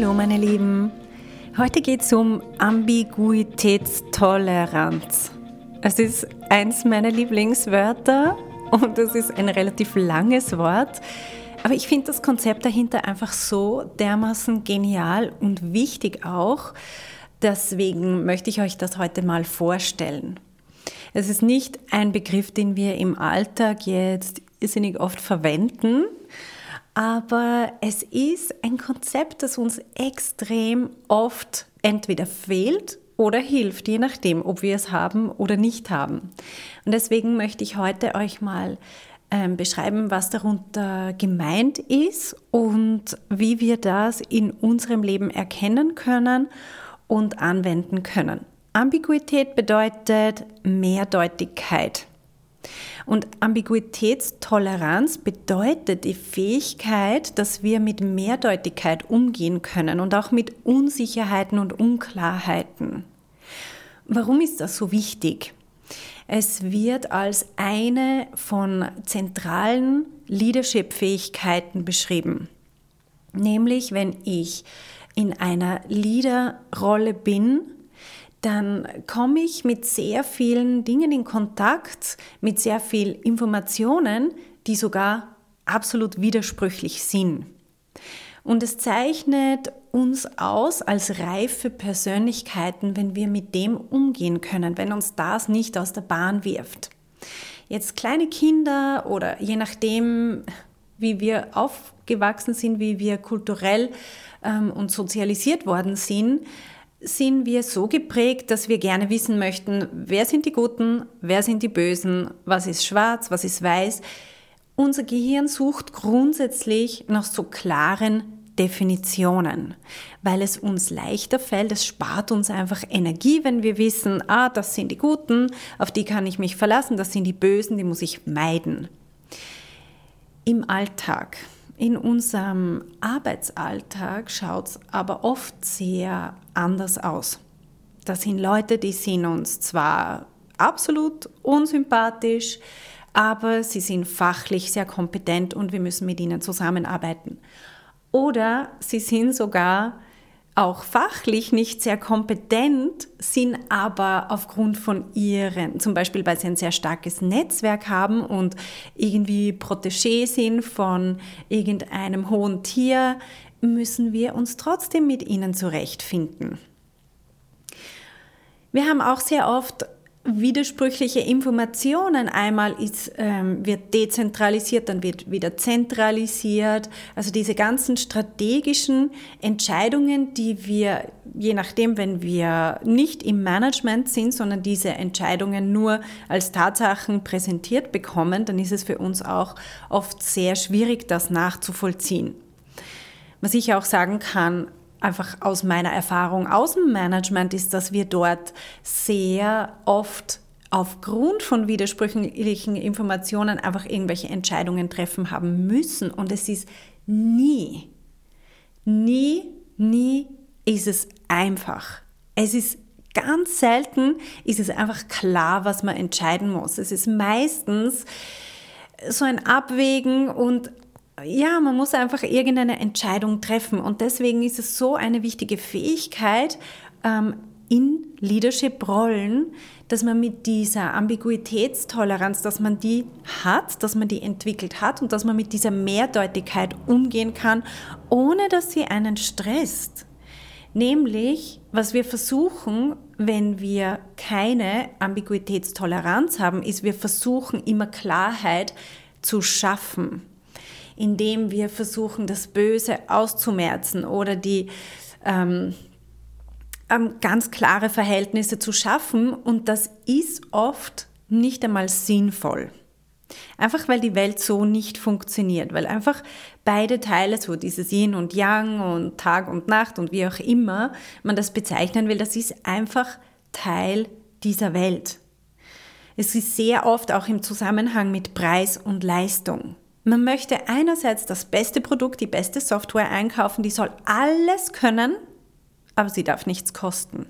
Hallo meine Lieben, heute geht es um Ambiguitätstoleranz. Es ist eins meiner Lieblingswörter und es ist ein relativ langes Wort, aber ich finde das Konzept dahinter einfach so dermaßen genial und wichtig auch. Deswegen möchte ich euch das heute mal vorstellen. Es ist nicht ein Begriff, den wir im Alltag jetzt irrsinnig oft verwenden, aber es ist ein Konzept, das uns extrem oft entweder fehlt oder hilft, je nachdem, ob wir es haben oder nicht haben. Und deswegen möchte ich heute euch mal ähm, beschreiben, was darunter gemeint ist und wie wir das in unserem Leben erkennen können und anwenden können. Ambiguität bedeutet Mehrdeutigkeit. Und Ambiguitätstoleranz bedeutet die Fähigkeit, dass wir mit Mehrdeutigkeit umgehen können und auch mit Unsicherheiten und Unklarheiten. Warum ist das so wichtig? Es wird als eine von zentralen Leadership-Fähigkeiten beschrieben. Nämlich, wenn ich in einer Leaderrolle bin, dann komme ich mit sehr vielen Dingen in Kontakt, mit sehr viel Informationen, die sogar absolut widersprüchlich sind. Und es zeichnet uns aus als reife Persönlichkeiten, wenn wir mit dem umgehen können, wenn uns das nicht aus der Bahn wirft. Jetzt kleine Kinder oder je nachdem, wie wir aufgewachsen sind, wie wir kulturell ähm, und sozialisiert worden sind, sind wir so geprägt, dass wir gerne wissen möchten, wer sind die Guten, wer sind die Bösen, was ist schwarz, was ist weiß. Unser Gehirn sucht grundsätzlich nach so klaren Definitionen, weil es uns leichter fällt, es spart uns einfach Energie, wenn wir wissen, ah, das sind die Guten, auf die kann ich mich verlassen, das sind die Bösen, die muss ich meiden. Im Alltag in unserem Arbeitsalltag schaut es aber oft sehr anders aus. Das sind Leute, die sind uns zwar absolut unsympathisch, aber sie sind fachlich sehr kompetent und wir müssen mit ihnen zusammenarbeiten. Oder sie sind sogar auch fachlich nicht sehr kompetent sind, aber aufgrund von ihren, zum Beispiel weil sie ein sehr starkes Netzwerk haben und irgendwie Protégé sind von irgendeinem hohen Tier, müssen wir uns trotzdem mit ihnen zurechtfinden. Wir haben auch sehr oft widersprüchliche Informationen. Einmal ist, ähm, wird dezentralisiert, dann wird wieder zentralisiert. Also diese ganzen strategischen Entscheidungen, die wir, je nachdem, wenn wir nicht im Management sind, sondern diese Entscheidungen nur als Tatsachen präsentiert bekommen, dann ist es für uns auch oft sehr schwierig, das nachzuvollziehen. Was ich auch sagen kann, einfach aus meiner Erfahrung aus dem Management ist, dass wir dort sehr oft aufgrund von widersprüchlichen Informationen einfach irgendwelche Entscheidungen treffen haben müssen. Und es ist nie, nie, nie ist es einfach. Es ist ganz selten, ist es einfach klar, was man entscheiden muss. Es ist meistens so ein Abwägen und ja, man muss einfach irgendeine Entscheidung treffen. Und deswegen ist es so eine wichtige Fähigkeit ähm, in Leadership-Rollen, dass man mit dieser Ambiguitätstoleranz, dass man die hat, dass man die entwickelt hat und dass man mit dieser Mehrdeutigkeit umgehen kann, ohne dass sie einen stresst. Nämlich, was wir versuchen, wenn wir keine Ambiguitätstoleranz haben, ist, wir versuchen immer Klarheit zu schaffen indem wir versuchen, das Böse auszumerzen oder die ähm, ähm, ganz klare Verhältnisse zu schaffen. Und das ist oft nicht einmal sinnvoll. Einfach weil die Welt so nicht funktioniert, weil einfach beide Teile, so dieses Yin und Yang und Tag und Nacht und wie auch immer man das bezeichnen will, das ist einfach Teil dieser Welt. Es ist sehr oft auch im Zusammenhang mit Preis und Leistung. Man möchte einerseits das beste Produkt, die beste Software einkaufen, die soll alles können, aber sie darf nichts kosten.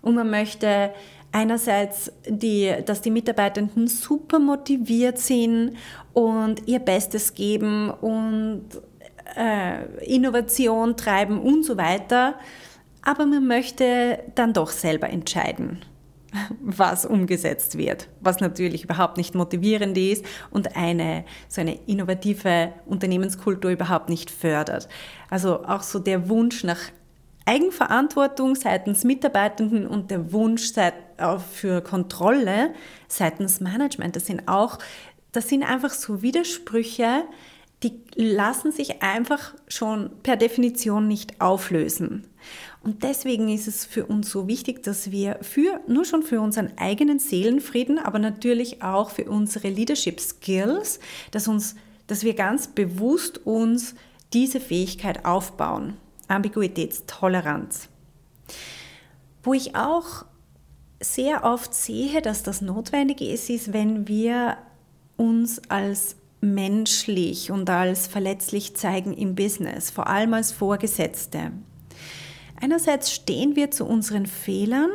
Und man möchte einerseits, die, dass die Mitarbeitenden super motiviert sind und ihr Bestes geben und äh, Innovation treiben und so weiter, aber man möchte dann doch selber entscheiden was umgesetzt wird, was natürlich überhaupt nicht motivierend ist und eine so eine innovative Unternehmenskultur überhaupt nicht fördert. Also auch so der Wunsch nach Eigenverantwortung seitens Mitarbeitenden und der Wunsch für Kontrolle seitens Management, das sind auch, das sind einfach so Widersprüche, die lassen sich einfach schon per Definition nicht auflösen. Und deswegen ist es für uns so wichtig, dass wir für, nur schon für unseren eigenen Seelenfrieden, aber natürlich auch für unsere Leadership Skills, dass uns, dass wir ganz bewusst uns diese Fähigkeit aufbauen. Ambiguitätstoleranz. Wo ich auch sehr oft sehe, dass das notwendig ist, ist, wenn wir uns als menschlich und als verletzlich zeigen im Business, vor allem als Vorgesetzte. Einerseits stehen wir zu unseren Fehlern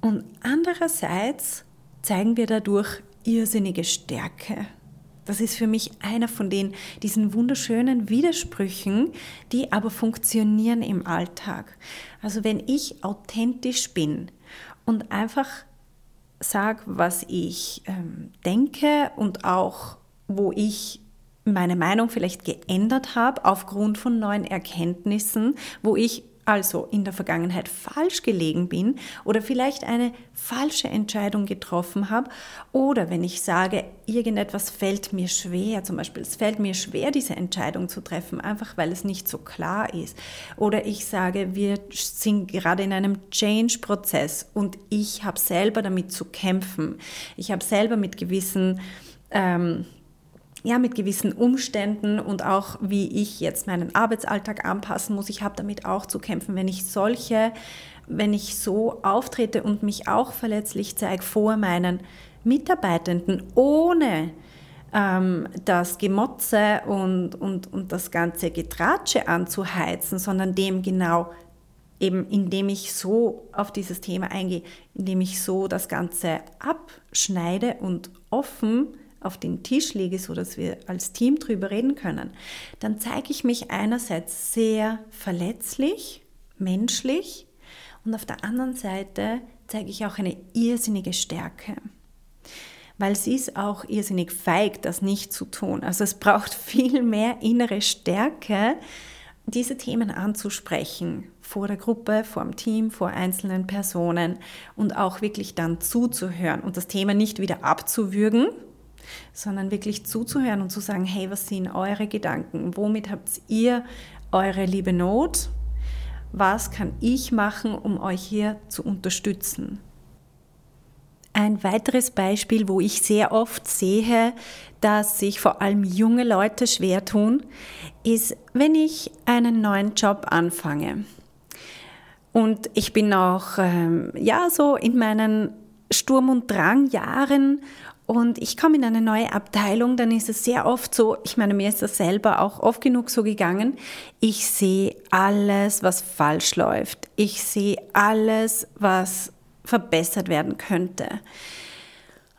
und andererseits zeigen wir dadurch irrsinnige Stärke. Das ist für mich einer von den, diesen wunderschönen Widersprüchen, die aber funktionieren im Alltag. Also wenn ich authentisch bin und einfach sage, was ich ähm, denke und auch wo ich meine Meinung vielleicht geändert habe aufgrund von neuen Erkenntnissen, wo ich also in der Vergangenheit falsch gelegen bin oder vielleicht eine falsche Entscheidung getroffen habe oder wenn ich sage, irgendetwas fällt mir schwer, zum Beispiel es fällt mir schwer, diese Entscheidung zu treffen, einfach weil es nicht so klar ist. Oder ich sage, wir sind gerade in einem Change-Prozess und ich habe selber damit zu kämpfen, ich habe selber mit gewissen ähm, ja, mit gewissen Umständen und auch wie ich jetzt meinen Arbeitsalltag anpassen muss. Ich habe damit auch zu kämpfen, wenn ich solche, wenn ich so auftrete und mich auch verletzlich zeige vor meinen Mitarbeitenden, ohne ähm, das Gemotze und, und, und das ganze Getratsche anzuheizen, sondern dem genau eben indem ich so auf dieses Thema eingehe, indem ich so das Ganze abschneide und offen auf den Tisch lege, so dass wir als Team drüber reden können, dann zeige ich mich einerseits sehr verletzlich, menschlich und auf der anderen Seite zeige ich auch eine irrsinnige Stärke. Weil sie ist auch irrsinnig feig, das nicht zu tun. Also es braucht viel mehr innere Stärke, diese Themen anzusprechen vor der Gruppe, vor dem Team, vor einzelnen Personen und auch wirklich dann zuzuhören und das Thema nicht wieder abzuwürgen, sondern wirklich zuzuhören und zu sagen, hey, was sind eure Gedanken? Womit habt ihr eure liebe Not? Was kann ich machen, um euch hier zu unterstützen? Ein weiteres Beispiel, wo ich sehr oft sehe, dass sich vor allem junge Leute schwer tun, ist, wenn ich einen neuen Job anfange. Und ich bin auch ähm, ja so in meinen Sturm- und Drangjahren und ich komme in eine neue Abteilung, dann ist es sehr oft so, ich meine, mir ist das selber auch oft genug so gegangen, ich sehe alles, was falsch läuft. Ich sehe alles, was verbessert werden könnte.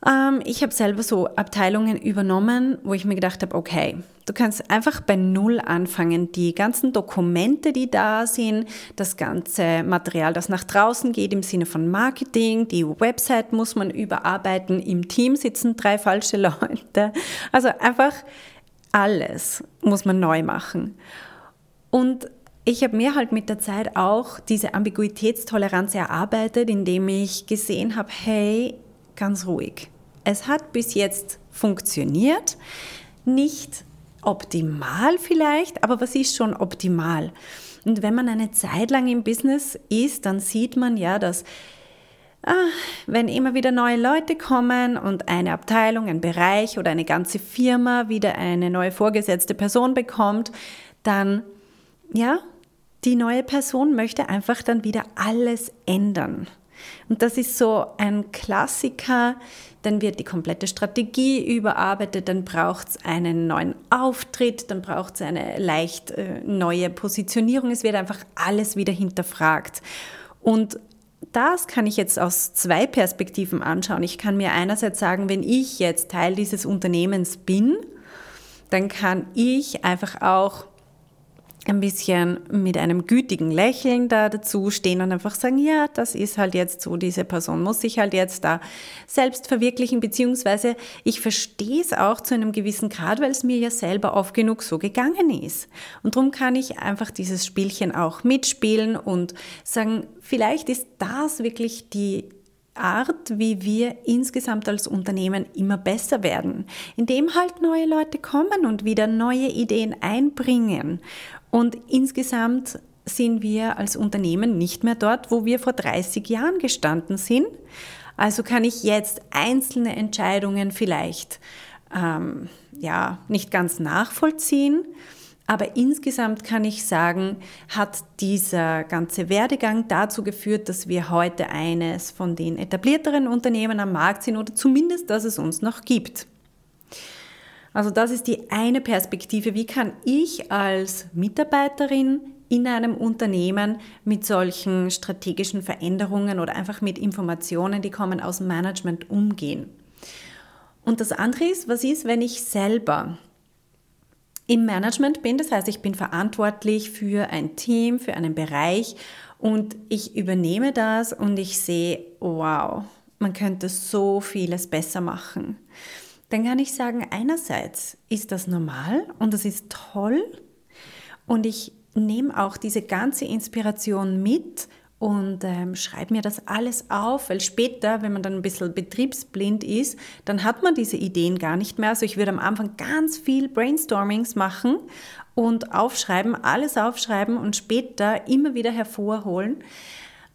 Ähm, ich habe selber so Abteilungen übernommen, wo ich mir gedacht habe, okay, du kannst einfach bei Null anfangen. Die ganzen Dokumente, die da sind, das ganze Material, das nach draußen geht im Sinne von Marketing, die Website muss man überarbeiten, im Team sitzen drei falsche Leute. Also einfach alles muss man neu machen. Und ich habe mir halt mit der Zeit auch diese Ambiguitätstoleranz erarbeitet, indem ich gesehen habe, hey, ganz ruhig. Es hat bis jetzt funktioniert, nicht optimal vielleicht, aber was ist schon optimal? Und wenn man eine Zeit lang im Business ist, dann sieht man ja, dass ah, wenn immer wieder neue Leute kommen und eine Abteilung, ein Bereich oder eine ganze Firma wieder eine neue vorgesetzte Person bekommt, dann, ja, die neue Person möchte einfach dann wieder alles ändern. Und das ist so ein Klassiker. Dann wird die komplette Strategie überarbeitet, dann braucht es einen neuen Auftritt, dann braucht es eine leicht äh, neue Positionierung. Es wird einfach alles wieder hinterfragt. Und das kann ich jetzt aus zwei Perspektiven anschauen. Ich kann mir einerseits sagen, wenn ich jetzt Teil dieses Unternehmens bin, dann kann ich einfach auch ein bisschen mit einem gütigen Lächeln da dazu stehen und einfach sagen, ja, das ist halt jetzt so, diese Person muss sich halt jetzt da selbst verwirklichen, beziehungsweise ich verstehe es auch zu einem gewissen Grad, weil es mir ja selber oft genug so gegangen ist. Und darum kann ich einfach dieses Spielchen auch mitspielen und sagen, vielleicht ist das wirklich die Art, wie wir insgesamt als Unternehmen immer besser werden, indem halt neue Leute kommen und wieder neue Ideen einbringen und insgesamt sind wir als Unternehmen nicht mehr dort, wo wir vor 30 Jahren gestanden sind. Also kann ich jetzt einzelne Entscheidungen vielleicht ähm, ja, nicht ganz nachvollziehen. Aber insgesamt kann ich sagen, hat dieser ganze Werdegang dazu geführt, dass wir heute eines von den etablierteren Unternehmen am Markt sind oder zumindest, dass es uns noch gibt. Also das ist die eine Perspektive. Wie kann ich als Mitarbeiterin in einem Unternehmen mit solchen strategischen Veränderungen oder einfach mit Informationen, die kommen aus dem Management, umgehen? Und das andere ist, was ist, wenn ich selber im Management bin, das heißt, ich bin verantwortlich für ein Team, für einen Bereich und ich übernehme das und ich sehe, wow, man könnte so vieles besser machen. Dann kann ich sagen, einerseits ist das normal und das ist toll und ich nehme auch diese ganze Inspiration mit und ähm, schreibe mir das alles auf, weil später, wenn man dann ein bisschen betriebsblind ist, dann hat man diese Ideen gar nicht mehr. Also ich würde am Anfang ganz viel Brainstormings machen und aufschreiben, alles aufschreiben und später immer wieder hervorholen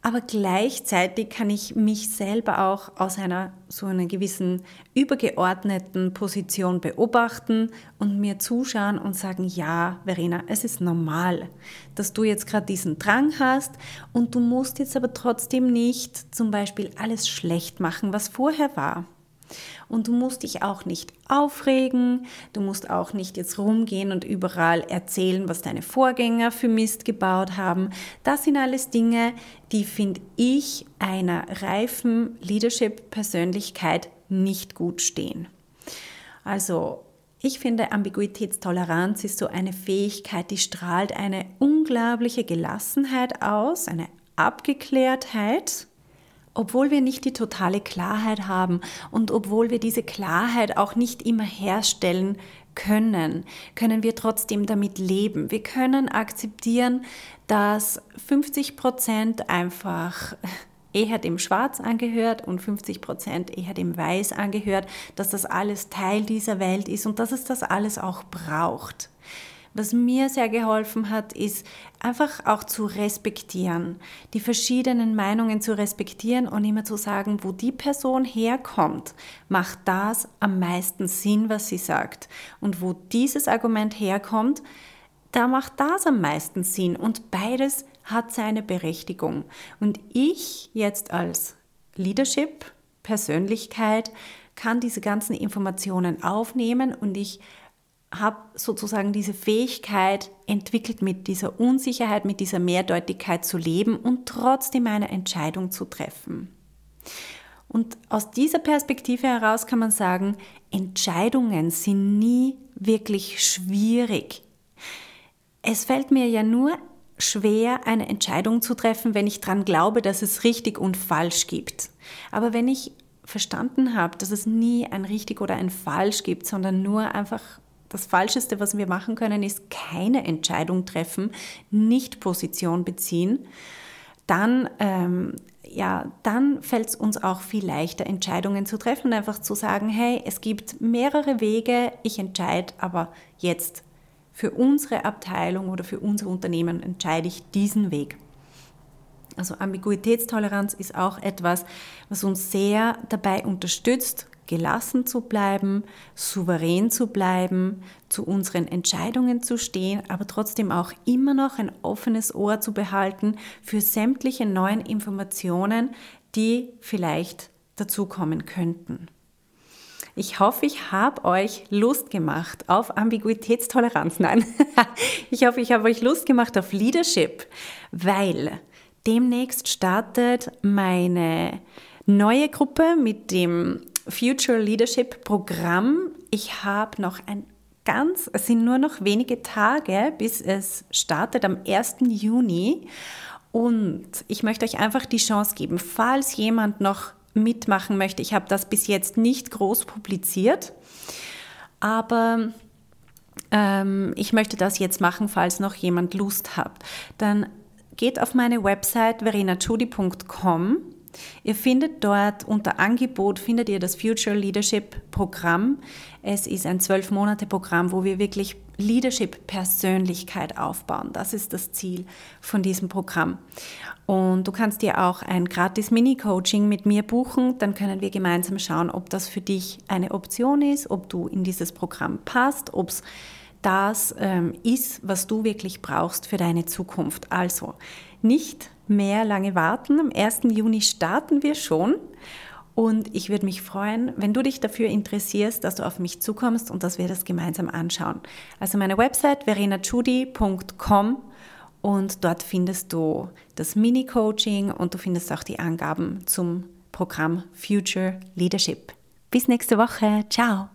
aber gleichzeitig kann ich mich selber auch aus einer so einer gewissen übergeordneten Position beobachten und mir zuschauen und sagen, ja, Verena, es ist normal, dass du jetzt gerade diesen Drang hast und du musst jetzt aber trotzdem nicht zum Beispiel alles schlecht machen, was vorher war. Und du musst dich auch nicht aufregen, du musst auch nicht jetzt rumgehen und überall erzählen, was deine Vorgänger für Mist gebaut haben. Das sind alles Dinge, die finde ich einer reifen Leadership-Persönlichkeit nicht gut stehen. Also ich finde, Ambiguitätstoleranz ist so eine Fähigkeit, die strahlt eine unglaubliche Gelassenheit aus, eine Abgeklärtheit obwohl wir nicht die totale Klarheit haben und obwohl wir diese Klarheit auch nicht immer herstellen können, können wir trotzdem damit leben. Wir können akzeptieren, dass 50 Prozent einfach eher dem Schwarz angehört und 50 Prozent eher dem Weiß angehört, dass das alles Teil dieser Welt ist und dass es das alles auch braucht. Was mir sehr geholfen hat, ist einfach auch zu respektieren, die verschiedenen Meinungen zu respektieren und immer zu sagen, wo die Person herkommt, macht das am meisten Sinn, was sie sagt. Und wo dieses Argument herkommt, da macht das am meisten Sinn. Und beides hat seine Berechtigung. Und ich jetzt als Leadership, Persönlichkeit, kann diese ganzen Informationen aufnehmen und ich habe sozusagen diese Fähigkeit entwickelt, mit dieser Unsicherheit, mit dieser Mehrdeutigkeit zu leben und trotzdem eine Entscheidung zu treffen. Und aus dieser Perspektive heraus kann man sagen, Entscheidungen sind nie wirklich schwierig. Es fällt mir ja nur schwer, eine Entscheidung zu treffen, wenn ich daran glaube, dass es richtig und falsch gibt. Aber wenn ich verstanden habe, dass es nie ein richtig oder ein falsch gibt, sondern nur einfach das Falscheste, was wir machen können, ist keine Entscheidung treffen, nicht Position beziehen. Dann, ähm, ja, dann fällt es uns auch viel leichter, Entscheidungen zu treffen und einfach zu sagen, hey, es gibt mehrere Wege, ich entscheide aber jetzt für unsere Abteilung oder für unser Unternehmen entscheide ich diesen Weg. Also Ambiguitätstoleranz ist auch etwas, was uns sehr dabei unterstützt, gelassen zu bleiben, souverän zu bleiben, zu unseren Entscheidungen zu stehen, aber trotzdem auch immer noch ein offenes Ohr zu behalten für sämtliche neuen Informationen, die vielleicht dazukommen könnten. Ich hoffe, ich habe euch Lust gemacht auf Ambiguitätstoleranz. Nein, ich hoffe, ich habe euch Lust gemacht auf Leadership, weil demnächst startet meine neue Gruppe mit dem Future Leadership Programm. Ich habe noch ein ganz, es sind nur noch wenige Tage, bis es startet am 1. Juni. Und ich möchte euch einfach die Chance geben, falls jemand noch mitmachen möchte. Ich habe das bis jetzt nicht groß publiziert, aber ähm, ich möchte das jetzt machen, falls noch jemand Lust hat. Dann geht auf meine Website verenachudi.com Ihr findet dort unter Angebot findet ihr das Future Leadership Programm. Es ist ein zwölf Monate Programm, wo wir wirklich Leadership Persönlichkeit aufbauen. Das ist das Ziel von diesem Programm. Und du kannst dir auch ein gratis Mini-Coaching mit mir buchen. Dann können wir gemeinsam schauen, ob das für dich eine Option ist, ob du in dieses Programm passt, ob es das ähm, ist, was du wirklich brauchst für deine Zukunft. Also nicht mehr lange warten. Am 1. Juni starten wir schon. Und ich würde mich freuen, wenn du dich dafür interessierst, dass du auf mich zukommst und dass wir das gemeinsam anschauen. Also meine Website verenachudi.com und dort findest du das Mini-Coaching und du findest auch die Angaben zum Programm Future Leadership. Bis nächste Woche. Ciao.